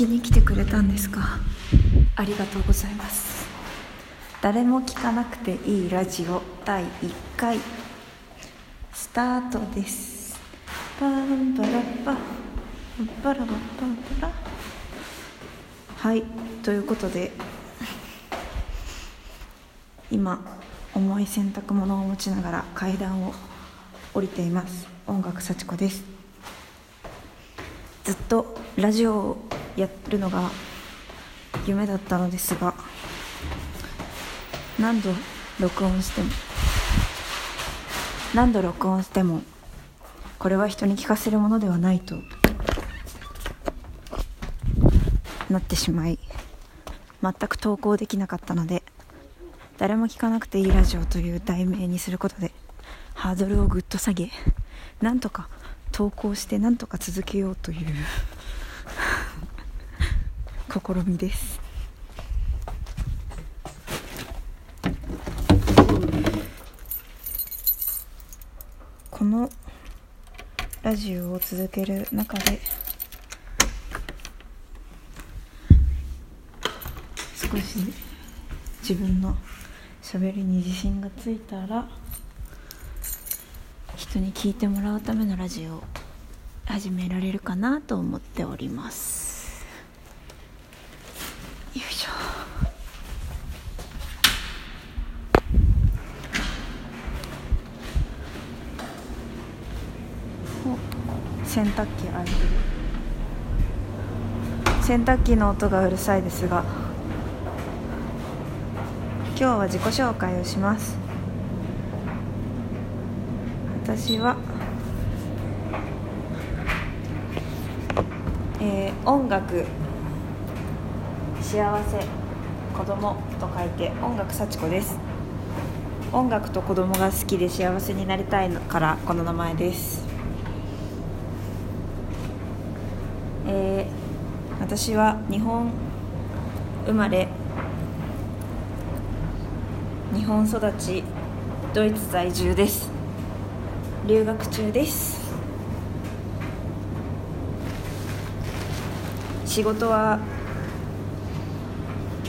きに来てくれたんですか？ありがとうございます。誰も聞かなくていいラジオ第1回。スタートです。パンパラパ。パラパパンパラ。はいということで今重い洗濯物を持ちながら階段を降りています。音楽幸子です。ずっとラジオをやるのが夢だったのですが何度録音しても何度録音してもこれは人に聞かせるものではないとなってしまい全く投稿できなかったので誰も聞かなくていいラジオという題名にすることでハードルをぐっと下げなんとか投稿してなんとか続けようという試みです。このラジオを続ける中で少し自分の喋りに自信がついたら人に聞いてもらうためのラジオを始められるかなと思っております。しょ。お洗濯機ある。洗濯機の音がうるさいですが今日は自己紹介をします。私は、えー、音楽幸せ子供と書いて音楽幸子です。音楽と子供が好きで幸せになりたいからこの名前です。えー、私は日本生まれ日本育ちドイツ在住です。留学中です。仕事は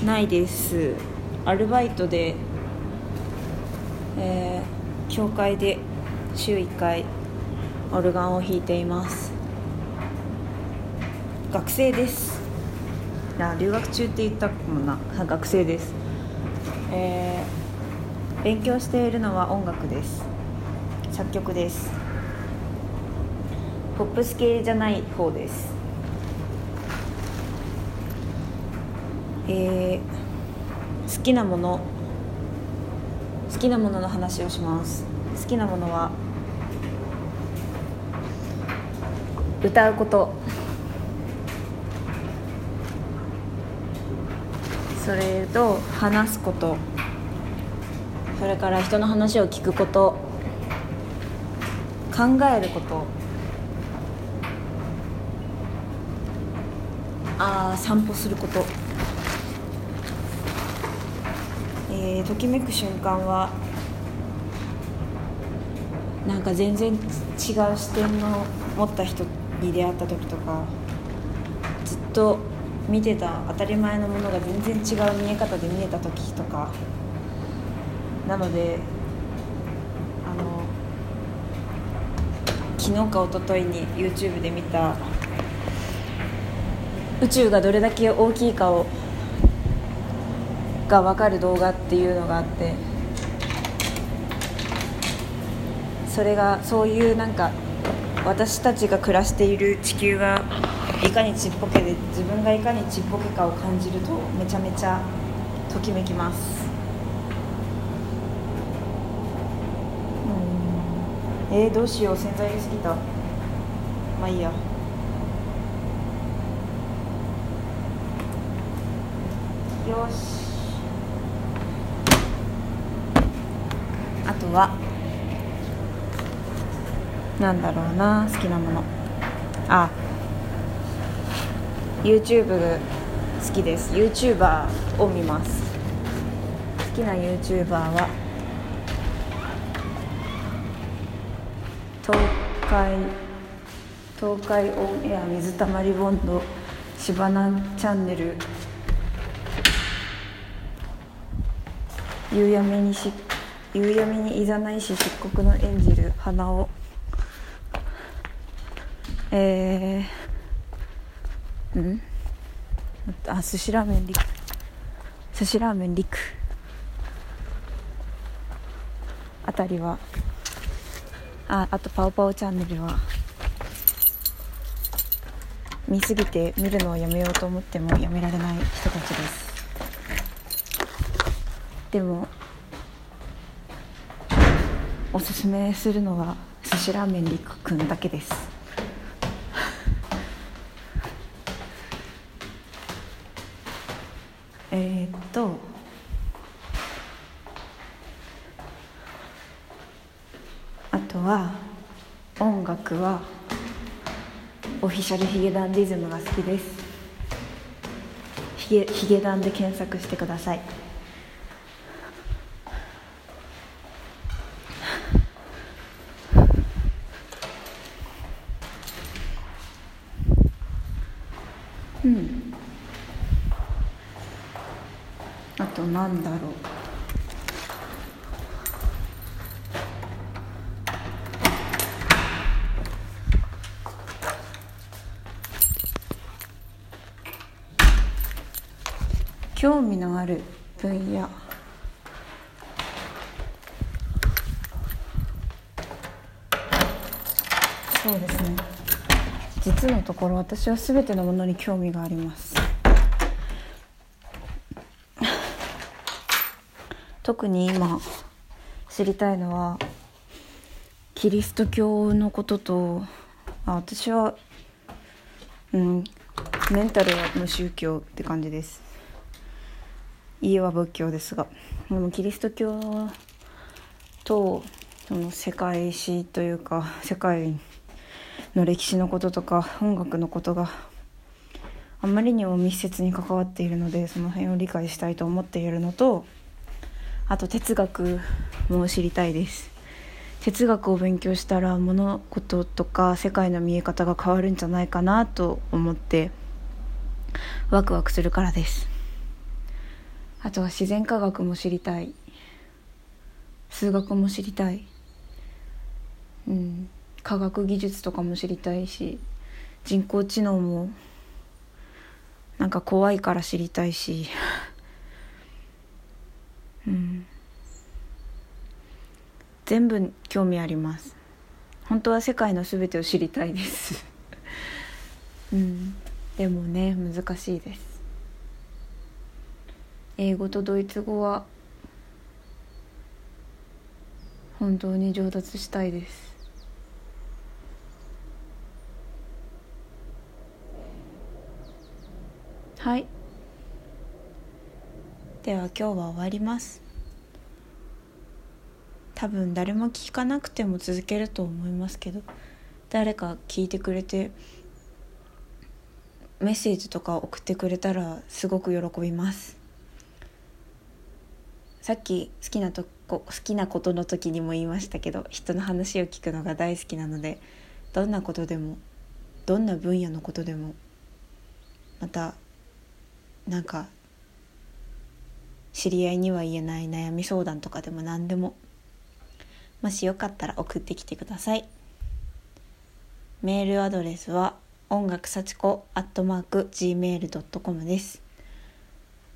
ないです。アルバイトで、えー、教会で週1回オルガンを弾いています。学生です。あ留学中って言ったもんな。学生です。えー勉強しているのは音楽です。作曲です。ポップス系じゃない方ですえー、好きなもの好きなものの話をします。好きなものは歌うこと。それと話すこと。それから人の話を聞くこと。考えること。あ散歩すること、えー、ときめく瞬間はなんか全然違う視点の持った人に出会った時とかずっと見てた当たり前のものが全然違う見え方で見えた時とかなのであの昨日か一昨日に YouTube で見た宇宙がどれだけ大きいかをが分かる動画っていうのがあってそれがそういうなんか私たちが暮らしている地球がいかにちっぽけで自分がいかにちっぽけかを感じるとめちゃめちゃときめきます。えー、どうしよう洗剤入れすぎた。まあいいや。よしあとはなんだろうな好きなもの。あ YouTube 好きです。YouTuber を見ます。好きな YouTuber は東海東海オンエア水たまりボンドしばなチャンネル夕闇にしっ夕闇にいざないし漆黒の演じる花をえー、うんあ寿司ラーメンリク。寿司ラーメンリク。あたりはああとパオパオチャンネルは。見すぎて見るのをやめようと思ってもやめられない人たちです。でもおすすめするのは寿司ラーメンりくくんだけです。えっとあとは音楽はオフィシャルヒゲダンディズムが好きです。ヒゲヒゲダンで検索してくださいうんあとなんだろう。興味のある分野。そうですね。実のところ私は全てのものに興味があります。特に今知りたいのはキリスト教のこととあ私はうんメンタルは無宗教って感じです。家は仏教ですが。でもキリスト教とその世界史というか世界の歴史のこととか音楽のことがあまりにも密接に関わっているのでその辺を理解したいと思っているのとあと哲学も知りたいです。哲学を勉強したら物事とか世界の見え方が変わるんじゃないかなと思ってワクワクするからです。あとは自然科学も知りたい。数学も知りたい。うん。科学技術とかも知りたいし人工知能もなんか怖いから知りたいし。うん。全部興味あります。本当は世界の全てを知りたいです。うん。でもね難しいです。英語とドイツ語は本当に上達したいです。はい。では今日は終わります。多分誰も聞かなくても続けると思いますけど誰か聞いてくれてメッセージとか送ってくれたらすごく喜びます。さっき好きなとこ好きなことの時にも言いましたけど人の話を聞くのが大好きなのでどんなことでもどんな分野のことでもまたなんか知り合いには言えない悩み相談とかでも何でも。もしよかったら送ってきてください。メールアドレスは音楽幸子アットマーク gmail.com です。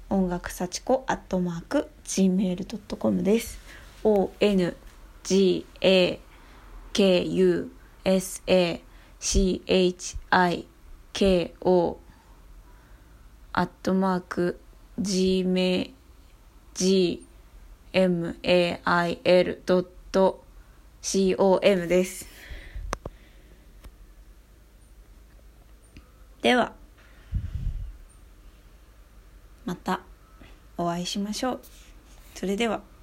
音楽幸子アットマーク gmail.com です。ONGAKUSACHIKO アットマーク gmail gmail.com です。ではまたお会いしましょう。それでは。